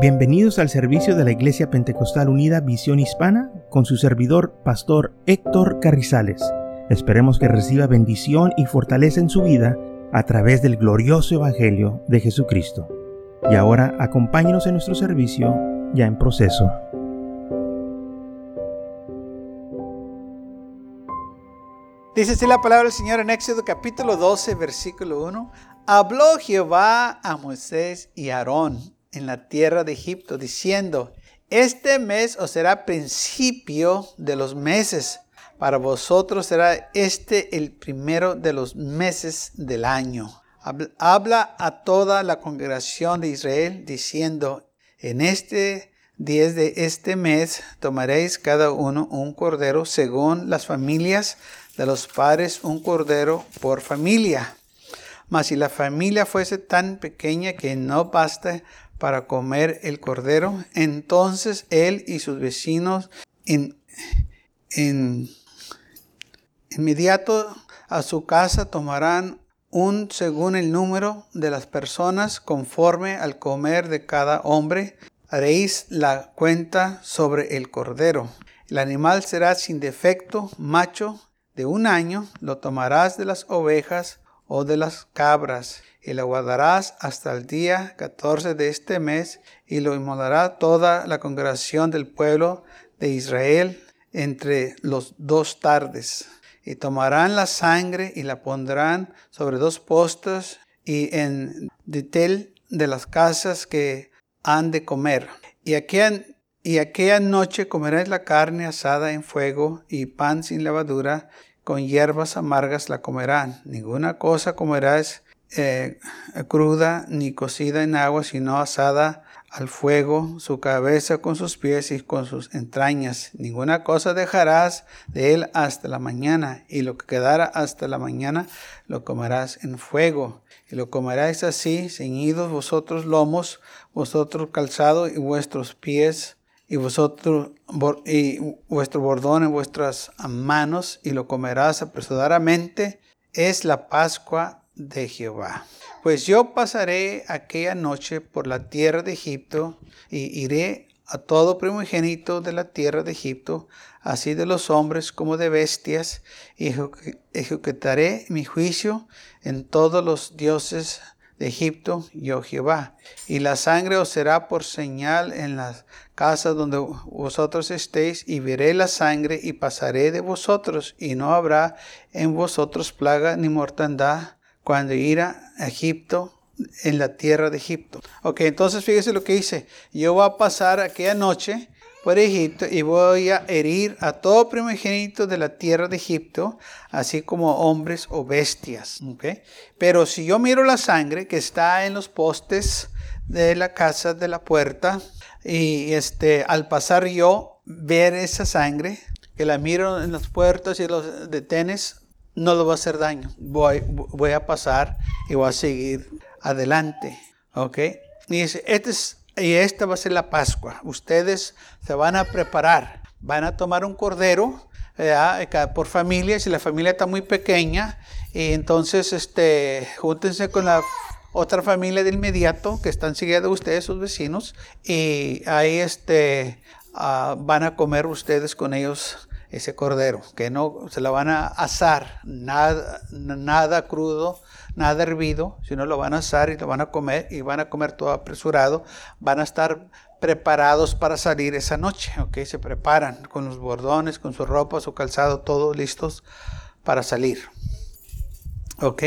Bienvenidos al servicio de la Iglesia Pentecostal Unida Visión Hispana con su servidor, Pastor Héctor Carrizales. Esperemos que reciba bendición y fortaleza en su vida a través del glorioso Evangelio de Jesucristo. Y ahora acompáñenos en nuestro servicio ya en proceso. Dice así la palabra del Señor en Éxodo capítulo 12, versículo 1. Habló Jehová a Moisés y Aarón en la tierra de Egipto, diciendo, este mes os será principio de los meses. Para vosotros será este el primero de los meses del año. Habla a toda la congregación de Israel diciendo, en este día de este mes tomaréis cada uno un cordero según las familias de los padres, un cordero por familia. Mas si la familia fuese tan pequeña que no basta para comer el cordero, entonces él y sus vecinos en, en inmediato a su casa tomarán un según el número de las personas conforme al comer de cada hombre. Haréis la cuenta sobre el cordero. El animal será sin defecto, macho de un año, lo tomarás de las ovejas o de las cabras y lo guardarás hasta el día 14 de este mes y lo inmolará toda la congregación del pueblo de Israel entre los dos tardes. Y tomarán la sangre y la pondrán sobre dos postes y en detel de las casas que han de comer. Y aquella, y aquella noche comerás la carne asada en fuego y pan sin levadura, con hierbas amargas la comerán. Ninguna cosa comerás eh, cruda ni cocida en agua, sino asada al fuego, su cabeza con sus pies y con sus entrañas. Ninguna cosa dejarás de él hasta la mañana, y lo que quedara hasta la mañana lo comerás en fuego. Y lo comerás así, ceñidos vosotros lomos, vosotros calzado y vuestros pies, y vosotros y vuestro bordón en vuestras manos, y lo comerás apresuradamente. Es la Pascua de Jehová. Pues yo pasaré aquella noche por la tierra de Egipto y iré a todo primogénito de la tierra de Egipto, así de los hombres como de bestias, y ejecutaré mi juicio en todos los dioses de Egipto, yo Jehová. Y la sangre os será por señal en las casas donde vosotros estéis, y veré la sangre y pasaré de vosotros, y no habrá en vosotros plaga ni mortandad cuando irá a Egipto, en la tierra de Egipto. Ok, entonces fíjese lo que dice. Yo voy a pasar aquella noche por Egipto y voy a herir a todo primogénito de la tierra de Egipto, así como hombres o bestias. Okay. Pero si yo miro la sangre que está en los postes de la casa de la puerta, y este, al pasar yo ver esa sangre, que la miro en las puertas y los detenes, no le va a hacer daño. Voy, voy a pasar y voy a seguir adelante. ¿Ok? Y dice, este es, y esta va a ser la Pascua. Ustedes se van a preparar. Van a tomar un cordero por familia. Si la familia está muy pequeña, y entonces este, júntense con la otra familia de inmediato que están siguiendo ustedes, sus vecinos, y ahí este, ah, van a comer ustedes con ellos ese cordero, que no se la van a asar, nada, nada crudo, nada hervido, sino lo van a asar y lo van a comer y van a comer todo apresurado, van a estar preparados para salir esa noche, ¿ok? Se preparan con los bordones, con su ropa, su calzado, todos listos para salir, ¿ok?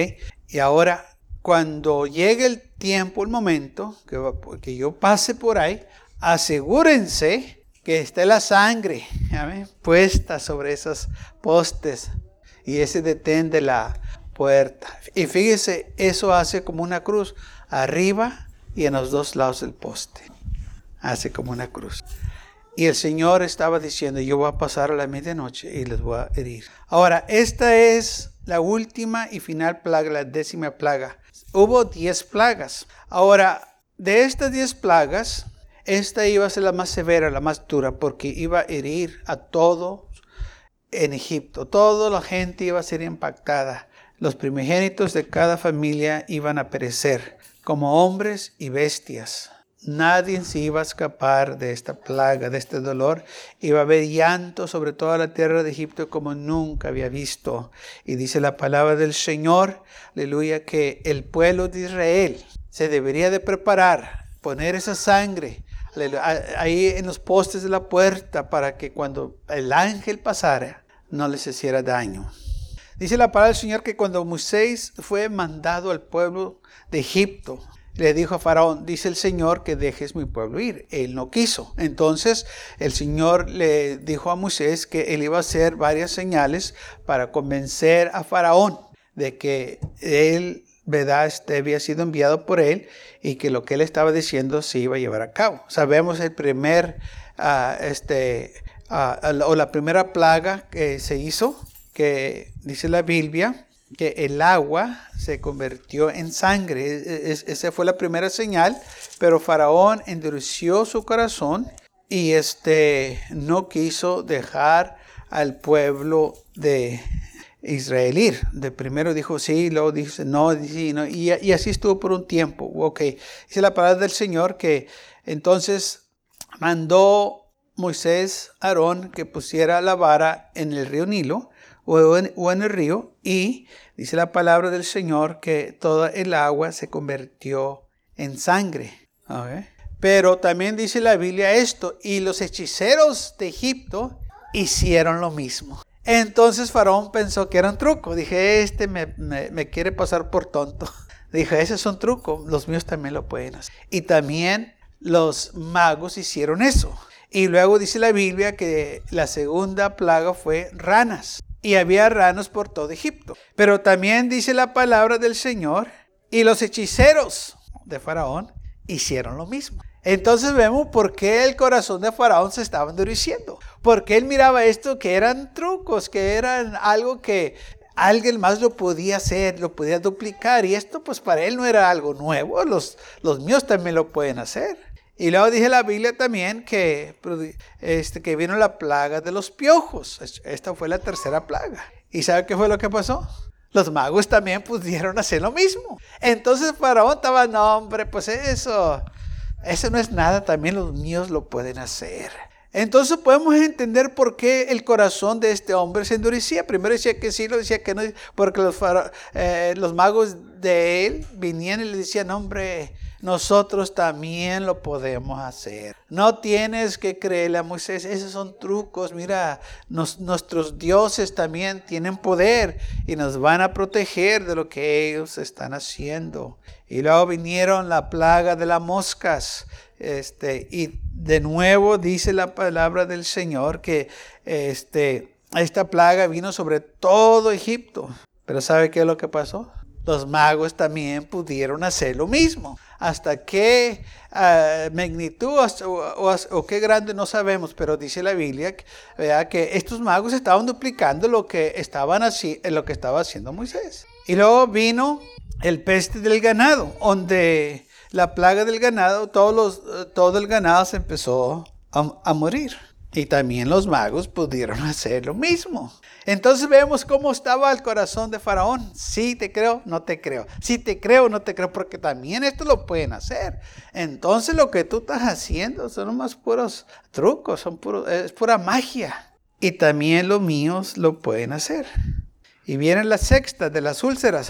Y ahora, cuando llegue el tiempo, el momento, que, que yo pase por ahí, asegúrense que esté la sangre puesta sobre esos postes y ese detén de la puerta. Y fíjese, eso hace como una cruz arriba y en los dos lados del poste. Hace como una cruz. Y el Señor estaba diciendo, yo voy a pasar a la medianoche y les voy a herir. Ahora, esta es la última y final plaga, la décima plaga. Hubo diez plagas. Ahora, de estas diez plagas, esta iba a ser la más severa, la más dura, porque iba a herir a todos en Egipto. Toda la gente iba a ser impactada. Los primogénitos de cada familia iban a perecer, como hombres y bestias. Nadie se iba a escapar de esta plaga, de este dolor. Iba a haber llanto sobre toda la tierra de Egipto como nunca había visto. Y dice la palabra del Señor, aleluya, que el pueblo de Israel se debería de preparar, poner esa sangre ahí en los postes de la puerta para que cuando el ángel pasara no les hiciera daño. Dice la palabra del Señor que cuando Moisés fue mandado al pueblo de Egipto, le dijo a Faraón, dice el Señor que dejes mi pueblo ir. Él no quiso. Entonces el Señor le dijo a Moisés que él iba a hacer varias señales para convencer a Faraón de que él, ¿verdad?, este había sido enviado por él y que lo que él estaba diciendo se iba a llevar a cabo. Sabemos el primer, uh, este, uh, o la primera plaga que se hizo, que dice la Biblia, que el agua se convirtió en sangre. E, e, esa fue la primera señal, pero Faraón endureció su corazón y este, no quiso dejar al pueblo de Israel ir. De primero dijo sí, luego dice no, sí, no y, y, así estuvo por un tiempo. Ok, dice la palabra del Señor que entonces mandó Moisés a Aarón que pusiera la vara en el río Nilo o en, el río y dice la palabra del Señor que toda el agua se convirtió en sangre. Pero también dice la Biblia esto, y los hechiceros de Egipto hicieron lo mismo. Entonces Faraón pensó que era un truco. Dije, este me, quiere pasar por tonto. Dije, ese es un truco, los míos también lo pueden hacer. Y también los magos hicieron eso. Y luego dice la Biblia que la segunda plaga fue ranas y había ranos por todo Egipto. Pero también dice la palabra del Señor, y los hechiceros de Faraón hicieron lo mismo. Entonces vemos por qué el corazón de Faraón se estaba endureciendo. Porque él miraba esto que eran trucos, que eran algo que alguien más lo podía hacer, lo podía duplicar. Y esto pues para él no era algo nuevo. Los, los míos también lo pueden hacer. Y luego dice la Biblia también que, este, que vino la plaga de los piojos. Esta fue la tercera plaga. ¿Y sabe qué fue lo que pasó? Los magos también pudieron hacer lo mismo. Entonces Faraón estaba, no hombre, pues eso, eso no es nada, también los míos lo pueden hacer. Entonces podemos entender por qué el corazón de este hombre se endurecía. Primero decía que sí, lo decía que no, porque los, eh, los magos de él venían y le decían, hombre, nosotros también lo podemos hacer. No tienes que creerle a Moisés, esos son trucos. Mira, nuestros dioses también tienen poder y nos van a proteger de lo que ellos están haciendo. Y luego vinieron la plaga de las moscas. Este, y de nuevo dice la palabra del Señor que este, esta plaga vino sobre todo Egipto. Pero ¿sabe qué es lo que pasó? Los magos también pudieron hacer lo mismo hasta qué ah, magnitud o, qué grande no sabemos, pero dice la Biblia que estos magos estaban duplicando lo que, estaban así, lo que estaba haciendo Moisés. Y luego vino el peste del ganado, donde la plaga del ganado, todos los, todo el ganado se empezó a morir. Y también los magos pudieron hacer lo mismo. Entonces vemos cómo estaba el corazón de Faraón. Sí te creo, no te creo. Sí te creo, no te creo, porque también esto lo pueden hacer. Entonces lo que tú estás haciendo son más puros trucos, son es pura magia. Y también los míos lo pueden hacer. Y viene la sexta de las úlceras,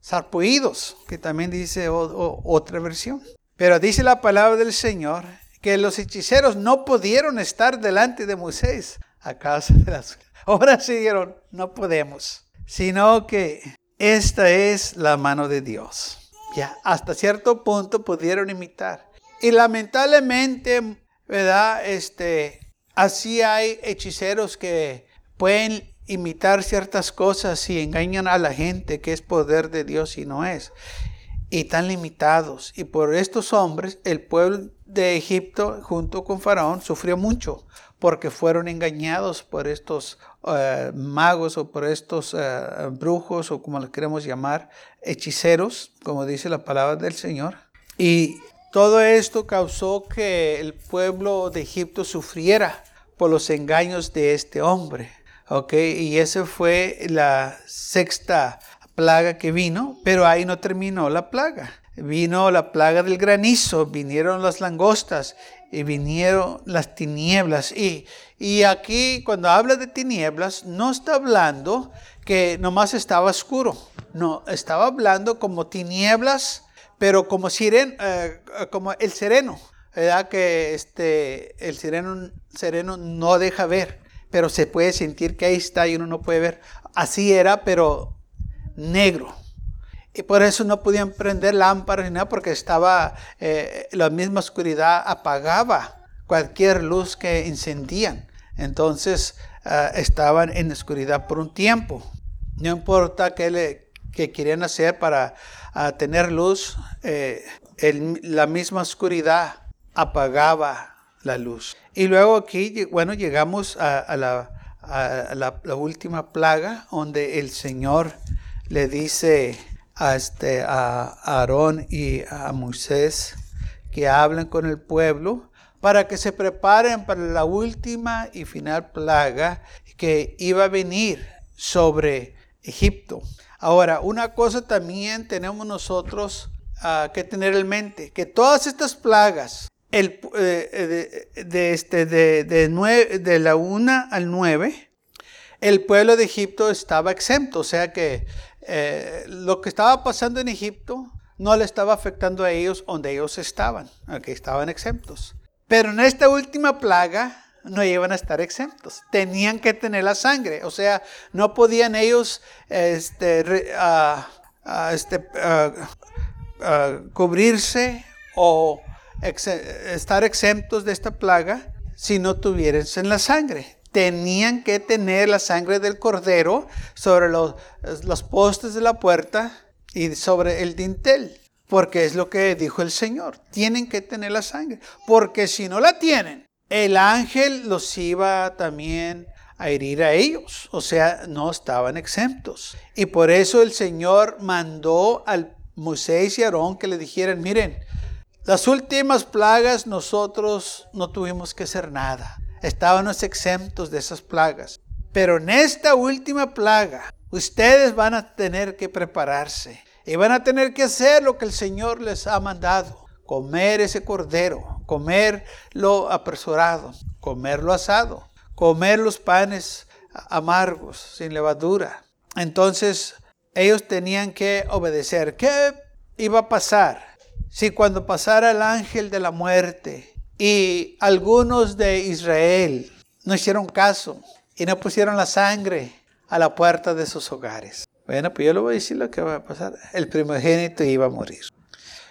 sarpuidos, que también dice otra versión. Pero dice la palabra del Señor que los hechiceros no pudieron estar delante de Moisés a causa de las... Ahora sí dijeron, no podemos, sino que esta es la mano de Dios. Ya, hasta cierto punto pudieron imitar. Y lamentablemente, ¿verdad? Este, así hay hechiceros que pueden imitar ciertas cosas y engañan a la gente que es poder de Dios y no es. Y tan limitados. Y por estos hombres, el pueblo de Egipto junto con Faraón sufrió mucho porque fueron engañados por estos eh, magos o por estos eh, brujos o como los queremos llamar, hechiceros, como dice la palabra del Señor. Y todo esto causó que el pueblo de Egipto sufriera por los engaños de este hombre. ¿okay? Y esa fue la sexta plaga que vino, pero ahí no terminó la plaga. Vino la plaga del granizo, vinieron las langostas y vinieron las tinieblas. Y, y aquí cuando habla de tinieblas, no está hablando que nomás estaba oscuro. No, estaba hablando como tinieblas, pero como, siren, eh, como el sereno. ¿verdad? Que este, el sereno, sereno no deja ver, pero se puede sentir que ahí está y uno no puede ver. Así era, pero negro. Y por eso no podían prender lámparas ni nada, porque estaba eh, la misma oscuridad apagaba cualquier luz que encendían. Entonces ah, estaban en oscuridad por un tiempo. No importa qué, le, querían hacer para ah, tener luz, eh, la misma oscuridad apagaba la luz. Y luego aquí, bueno, llegamos a, la, la, última plaga donde el Señor le dice a, este, a Aarón y a Moisés que hablen con el pueblo para que se preparen para la última y final plaga que iba a venir sobre Egipto. Ahora, una cosa también tenemos nosotros ah, que tener en mente, que todas estas plagas, el, eh, de, este, de, de, de la 1 al 9, el pueblo de Egipto estaba exento, o sea que eh, lo que estaba pasando en Egipto no le estaba afectando a ellos donde ellos estaban, que estaban exentos. Pero en esta última plaga no iban a estar exentos, tenían que tener la sangre, o sea, no podían ellos este, este cubrirse o estar exentos de esta plaga si no tuviesen la sangre tenían que tener la sangre del cordero sobre los, los postes de la puerta y sobre el dintel. Porque es lo que dijo el Señor. Tienen que tener la sangre. Porque si no la tienen, el ángel los iba también a herir a ellos. O sea, no estaban exentos. Y por eso el Señor mandó al Moisés y Aarón que le dijeran, miren, las últimas plagas nosotros no tuvimos que hacer nada estábamos exentos de esas plagas. Pero en esta última plaga, ustedes van a tener que prepararse y van a tener que hacer lo que el Señor les ha mandado. Comer ese cordero, comer lo apresurado, comer lo asado, comer los panes amargos, sin levadura. Entonces ellos tenían que obedecer. ¿Qué iba a pasar si cuando pasara el ángel de la muerte y algunos de Israel no hicieron caso y no pusieron la sangre a la puerta de sus hogares. Bueno, pues yo le voy a decir lo que va a pasar. El primogénito iba a morir.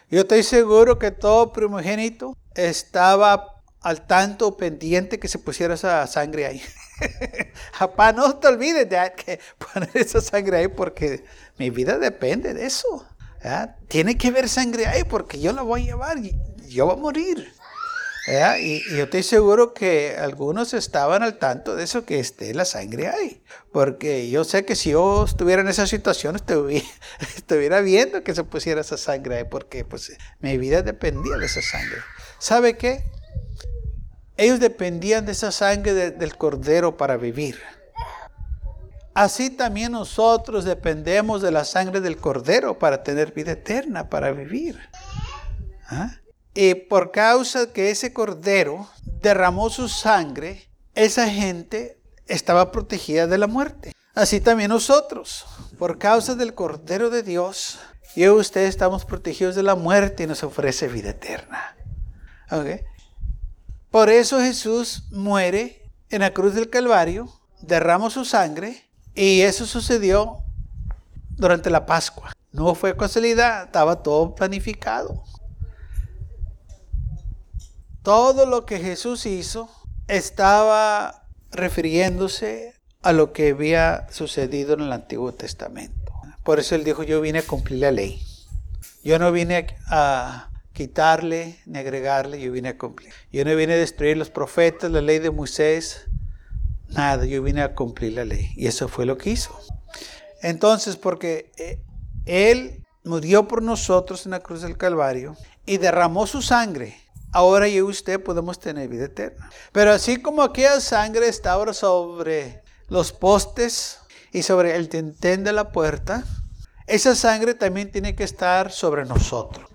Yo estoy seguro que todo primogénito estaba al tanto pendiente que se pusiera esa sangre ahí. Papá, no te olvides de que poner esa sangre ahí porque mi vida depende de eso. Tiene que haber sangre ahí porque yo la voy a llevar y yo voy a morir. Y, yo estoy seguro que algunos estaban al tanto de eso, que esté la sangre ahí. Porque yo sé que si yo estuviera en esa situación, estuviera, viendo que se pusiera esa sangre ahí, porque pues mi vida dependía de esa sangre. ¿Sabe qué? Ellos dependían de esa sangre del cordero para vivir. Así también nosotros dependemos de la sangre del cordero para tener vida eterna, para vivir. ¿Ah? Y por causa que ese cordero derramó su sangre, esa gente estaba protegida de la muerte. Así también nosotros, por causa del cordero de Dios, yo y usted estamos protegidos de la muerte y nos ofrece vida eterna. Por eso Jesús muere en la cruz del Calvario, derramó su sangre y eso sucedió durante la Pascua. No fue casualidad, estaba todo planificado. Todo lo que Jesús hizo estaba refiriéndose a lo que había sucedido en el Antiguo Testamento. Por eso él dijo, yo vine a cumplir la ley. Yo no vine a quitarle ni agregarle, yo vine a cumplir. Yo no vine a destruir los profetas, la ley de Moisés, nada, yo vine a cumplir la ley. Y eso fue lo que hizo. Entonces, porque eh, Él murió por nosotros en la cruz del Calvario y derramó su sangre ahora yo y usted podemos tener vida eterna. Pero así como aquella sangre está ahora sobre los postes y sobre el tentén de la puerta, esa sangre también tiene que estar sobre nosotros.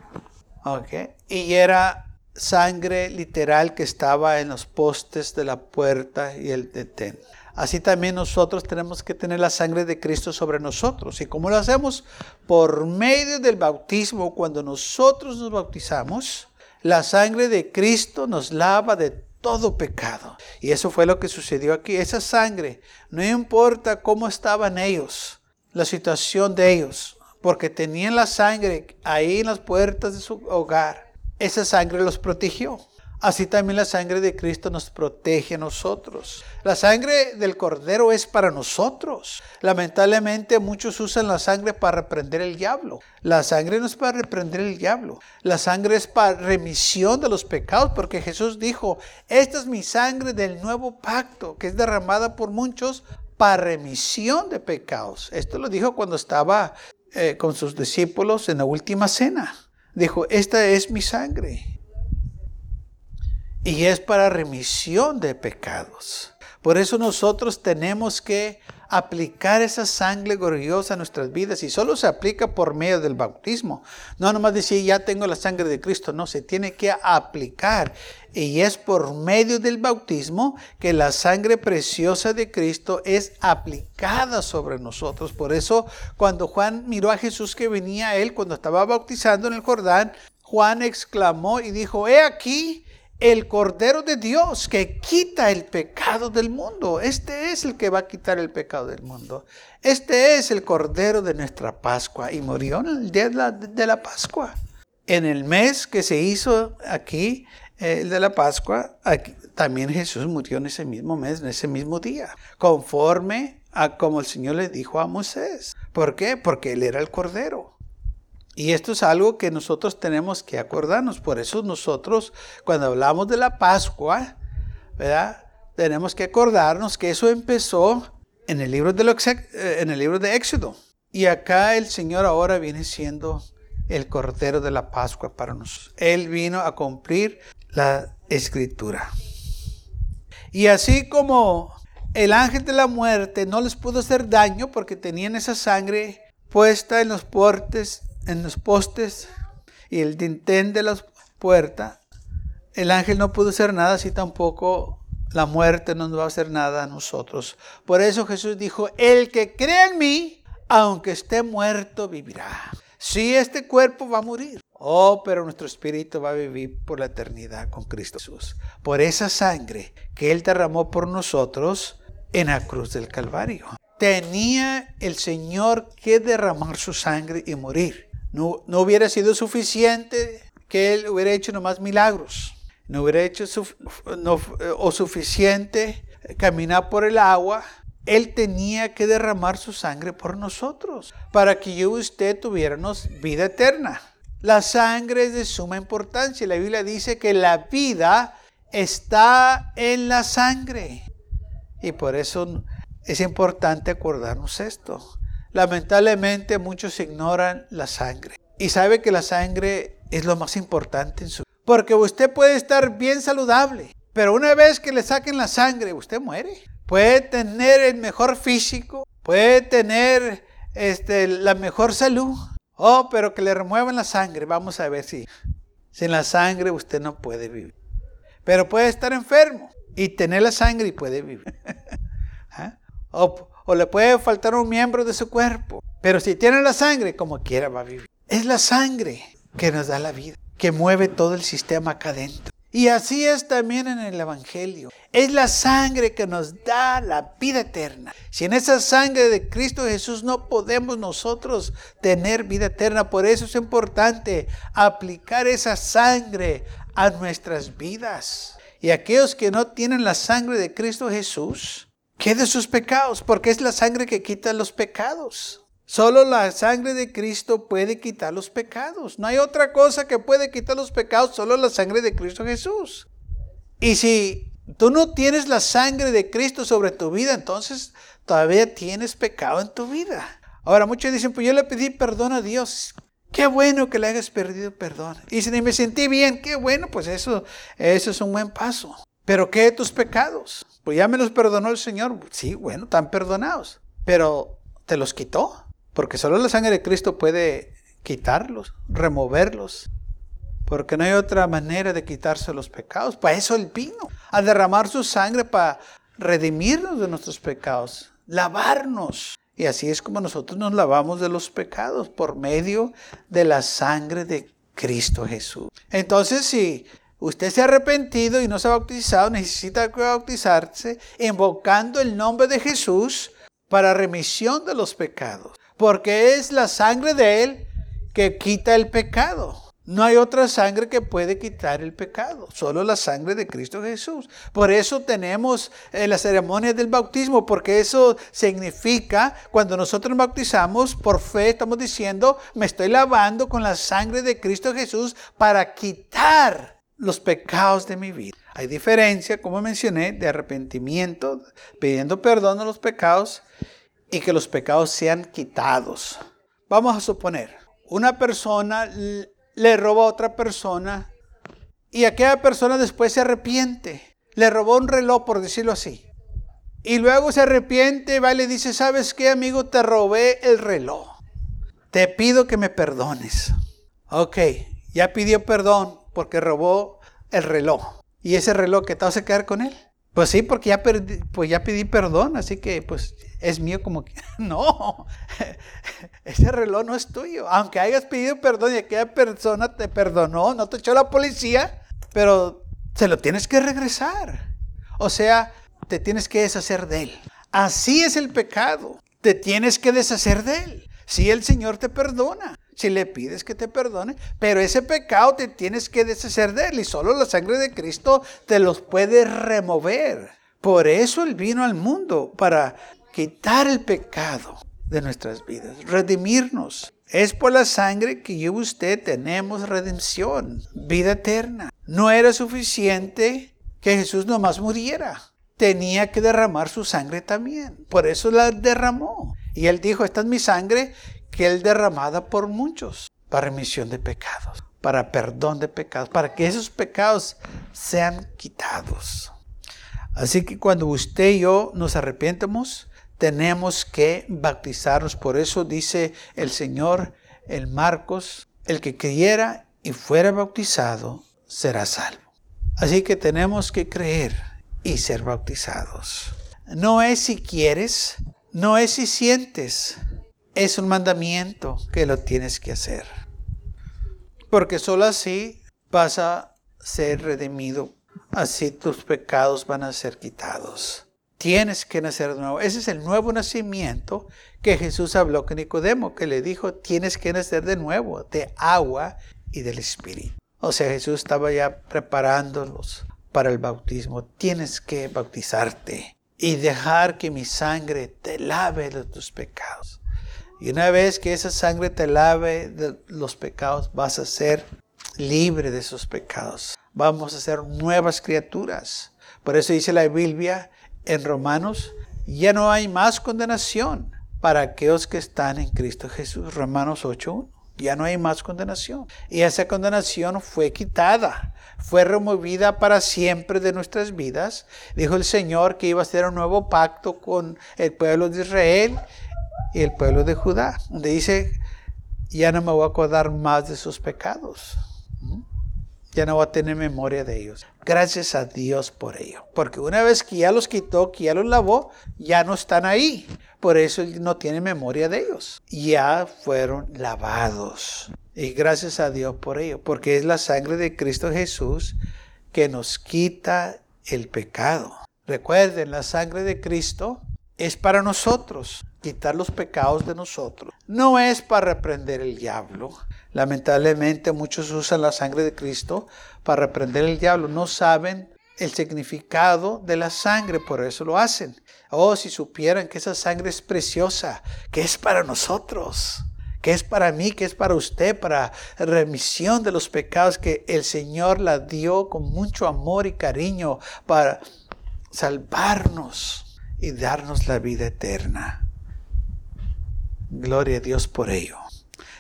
Okay. Y era sangre literal que estaba en los postes de la puerta y el detén. Así también nosotros tenemos que tener la sangre de Cristo sobre nosotros. ¿Y cómo lo hacemos? Por medio del bautismo, cuando nosotros nos bautizamos, la sangre de Cristo nos lava de todo pecado. Y eso fue lo que sucedió aquí. Esa sangre, no importa cómo estaban ellos, la situación de ellos, porque tenían la sangre ahí en las puertas de su hogar. Esa sangre los protegió. Así también la sangre de Cristo nos protege a nosotros. La sangre del Cordero es para nosotros. Lamentablemente muchos usan la sangre para reprender el diablo. La sangre no es para reprender el diablo. La sangre es para remisión de los pecados, porque Jesús dijo, esta es mi sangre del nuevo pacto, que es derramada por muchos para remisión de pecados. Esto lo dijo cuando estaba eh, con sus discípulos en la última cena. Dijo, esta es mi sangre. Y es para remisión de pecados. Por eso nosotros tenemos que aplicar esa sangre gloriosa a nuestras vidas y solo se aplica por medio del bautismo. No nomás decir ya tengo la sangre de Cristo, no, se tiene que aplicar. Y es por medio del bautismo que la sangre preciosa de Cristo es aplicada sobre nosotros. Por eso cuando Juan miró a Jesús que venía a él cuando estaba bautizando en el Jordán, Juan exclamó y dijo, he aquí el Cordero de Dios que quita el pecado del mundo. Este es el que va a quitar el pecado del mundo. Este es el Cordero de nuestra Pascua y murió en el día de la, Pascua. En el mes que se hizo aquí, eh, el de la Pascua, también Jesús murió en ese mismo mes, en ese mismo día, conforme a como el Señor le dijo a Moisés. ¿Por qué? Porque Él era el Cordero. Y esto es algo que nosotros tenemos que acordarnos. Por eso nosotros, cuando hablamos de la Pascua, ¿verdad? Tenemos que acordarnos que eso empezó en el libro de, eh, libro de Éxodo. Y acá el Señor ahora viene siendo el Cordero de la Pascua para nosotros. Él vino a cumplir la escritura. Y así como el ángel de la muerte no les pudo hacer daño porque tenían esa sangre puesta en los portes en los postes y el dintén de la puerta, el ángel no pudo hacer nada, así tampoco la muerte no nos va a hacer nada a nosotros. Por eso Jesús dijo, el que cree en mí, aunque esté muerto, vivirá. Sí, este cuerpo va a morir. Oh, pero nuestro espíritu va a vivir por la eternidad con Cristo Jesús. Por esa sangre que Él derramó por nosotros en la cruz del Calvario. Tenía el Señor que derramar su sangre y morir. No, hubiera sido suficiente que Él hubiera hecho nomás milagros. No hubiera hecho o suficiente caminar por el agua. Él tenía que derramar su sangre por nosotros para que yo y usted tuviéramos vida eterna. La sangre es de suma importancia. La Biblia dice que la vida está en la sangre. Y por eso es importante acordarnos esto. Lamentablemente muchos ignoran la sangre. Y sabe que la sangre es lo más importante en su vida. Porque usted puede estar bien saludable, pero una vez que le saquen la sangre, usted muere. Puede tener el mejor físico, puede tener este, la mejor salud. Oh, pero que le remuevan la sangre. Vamos a ver si sin la sangre usted no puede vivir. Pero puede estar enfermo y tener la sangre y puede vivir. ¿Ah? o le puede faltar un miembro de su cuerpo. Pero si tiene la sangre, como quiera va a vivir. Es la sangre que nos da la vida, que mueve todo el sistema acá adentro. Y así es también en el Evangelio. Es la sangre que nos da la vida eterna. Si en esa sangre de Cristo Jesús no podemos nosotros tener vida eterna, por eso es importante aplicar esa sangre a nuestras vidas. Y aquellos que no tienen la sangre de Cristo Jesús, ¿Qué de sus pecados? Porque es la sangre que quita los pecados. Solo la sangre de Cristo puede quitar los pecados. No hay otra cosa que puede quitar los pecados, solo la sangre de Cristo Jesús. Y si tú no tienes la sangre de Cristo sobre tu vida, entonces todavía tienes pecado en tu vida. Ahora muchos dicen, pues yo le pedí perdón a Dios. Qué bueno que le hayas perdido perdón. Y si me sentí bien, qué bueno, pues eso, eso es un buen paso. Pero ¿qué de tus pecados? Pues ya me los perdonó el Señor. Sí, bueno, están perdonados. Pero ¿te los quitó? Porque solo la sangre de Cristo puede quitarlos, removerlos. Porque no hay otra manera de quitarse los pecados. Para eso Él vino, a derramar su sangre para redimirnos de nuestros pecados, lavarnos. Y así es como nosotros nos lavamos de los pecados, por medio de la sangre de Cristo Jesús. Entonces, si usted se ha arrepentido y no se ha bautizado, necesita bautizarse invocando el nombre de Jesús para remisión de los pecados. Porque es la sangre de Él que quita el pecado. No hay otra sangre que puede quitar el pecado, solo la sangre de Cristo Jesús. Por eso tenemos eh, la ceremonia del bautismo, porque eso significa, cuando nosotros bautizamos, por fe estamos diciendo, me estoy lavando con la sangre de Cristo Jesús para quitar los pecados de mi vida. Hay diferencia, como mencioné, de arrepentimiento, pidiendo perdón a los pecados y que los pecados sean quitados. Vamos a suponer, una persona le roba a otra persona y aquella persona después se arrepiente. Le robó un reloj, por decirlo así. Y luego se arrepiente, va y le dice, ¿sabes qué, amigo? Te robé el reloj. Te pido que me perdones. Ok, ya pidió perdón porque robó el reloj. ¿Y ese reloj que te vas a quedar con él? Pues sí, porque ya, pues ya pedí perdón, así que pues es mío como que... No, ese reloj no es tuyo. Aunque hayas pedido perdón y aquella persona te perdonó, no te echó la policía, pero se lo tienes que regresar. O sea, te tienes que deshacer de él. Así es el pecado. Te tienes que deshacer de él. Si el Señor te perdona, si le pides que te perdone, pero ese pecado te tienes que deshacer de él y solo la sangre de Cristo te los puede remover. Por eso Él vino al mundo, para quitar el pecado de nuestras vidas, redimirnos. Es por la sangre que yo y usted tenemos redención, vida eterna. No era suficiente que Jesús nomás muriera. Tenía que derramar su sangre también. Por eso la derramó. Y él dijo, esta es mi sangre él derramada por muchos para remisión de pecados, para perdón de pecados, para que esos pecados sean quitados. Así que cuando usted y yo nos arrepientamos, tenemos que bautizarnos. Por eso dice el Señor en Marcos, el que creyera y fuera bautizado será salvo. Así que tenemos que creer y ser bautizados. No es si quieres, no es si sientes, es un mandamiento que lo tienes que hacer. Porque solo así vas a ser redimido, así tus pecados van a ser quitados. Tienes que nacer de nuevo. Ese es el nuevo nacimiento que Jesús habló con Nicodemo, que le dijo, tienes que nacer de nuevo, de agua y del Espíritu. O sea, Jesús estaba ya preparándolos para el bautismo. Tienes que bautizarte y dejar que mi sangre te lave de tus pecados. Y una vez que esa sangre te lave de los pecados, vas a ser libre de esos pecados. Vamos a ser nuevas criaturas. Por eso dice la Biblia en Romanos, ya no hay más condenación para aquellos que están en Cristo Jesús. Romanos 8.1. Ya no hay más condenación. Y esa condenación fue quitada, fue removida para siempre de nuestras vidas. Dijo el Señor que iba a hacer un nuevo pacto con el pueblo de Israel y el pueblo de Judá, donde dice, ya no me voy a acordar más de sus pecados ya no va a tener memoria de ellos. Gracias a Dios por ello. Porque una vez que ya los quitó, que ya los lavó, ya no están ahí. Por eso no tiene memoria de ellos. Ya fueron lavados. Y gracias a Dios por ello. Porque es la sangre de Cristo Jesús que nos quita el pecado. Recuerden, la sangre de Cristo es para nosotros, quitar los pecados de nosotros. No es para reprender el diablo, Lamentablemente muchos usan la sangre de Cristo para reprender el diablo. No saben el significado de la sangre, por eso lo hacen. Oh, si supieran que esa sangre es preciosa, que es para nosotros, que es para mí, que es para usted, para remisión de los pecados, que el Señor la dio con mucho amor y cariño para salvarnos y darnos la vida eterna. Gloria a Dios por ello.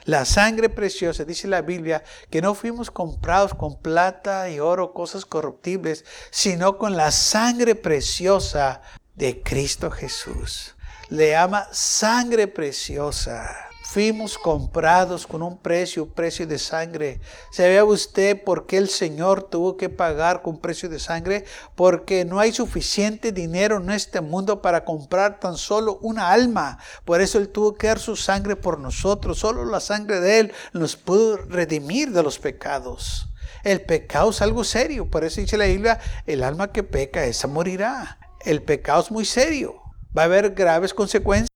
La sangre preciosa, dice la Biblia, que no fuimos comprados con plata y oro, cosas corruptibles, sino con la sangre preciosa de Cristo Jesús. Le ama sangre preciosa. Fuimos comprados con un precio, precio de sangre. ¿Sabe usted por qué el Señor tuvo que pagar con precio de sangre? Porque no hay suficiente dinero en este mundo para comprar tan solo una alma. Por eso Él tuvo que dar su sangre por nosotros. Solo la sangre de Él nos pudo redimir de los pecados. El pecado es algo serio. Por eso dice la Biblia, el alma que peca, esa morirá. El pecado es muy serio. Va a haber graves consecuencias.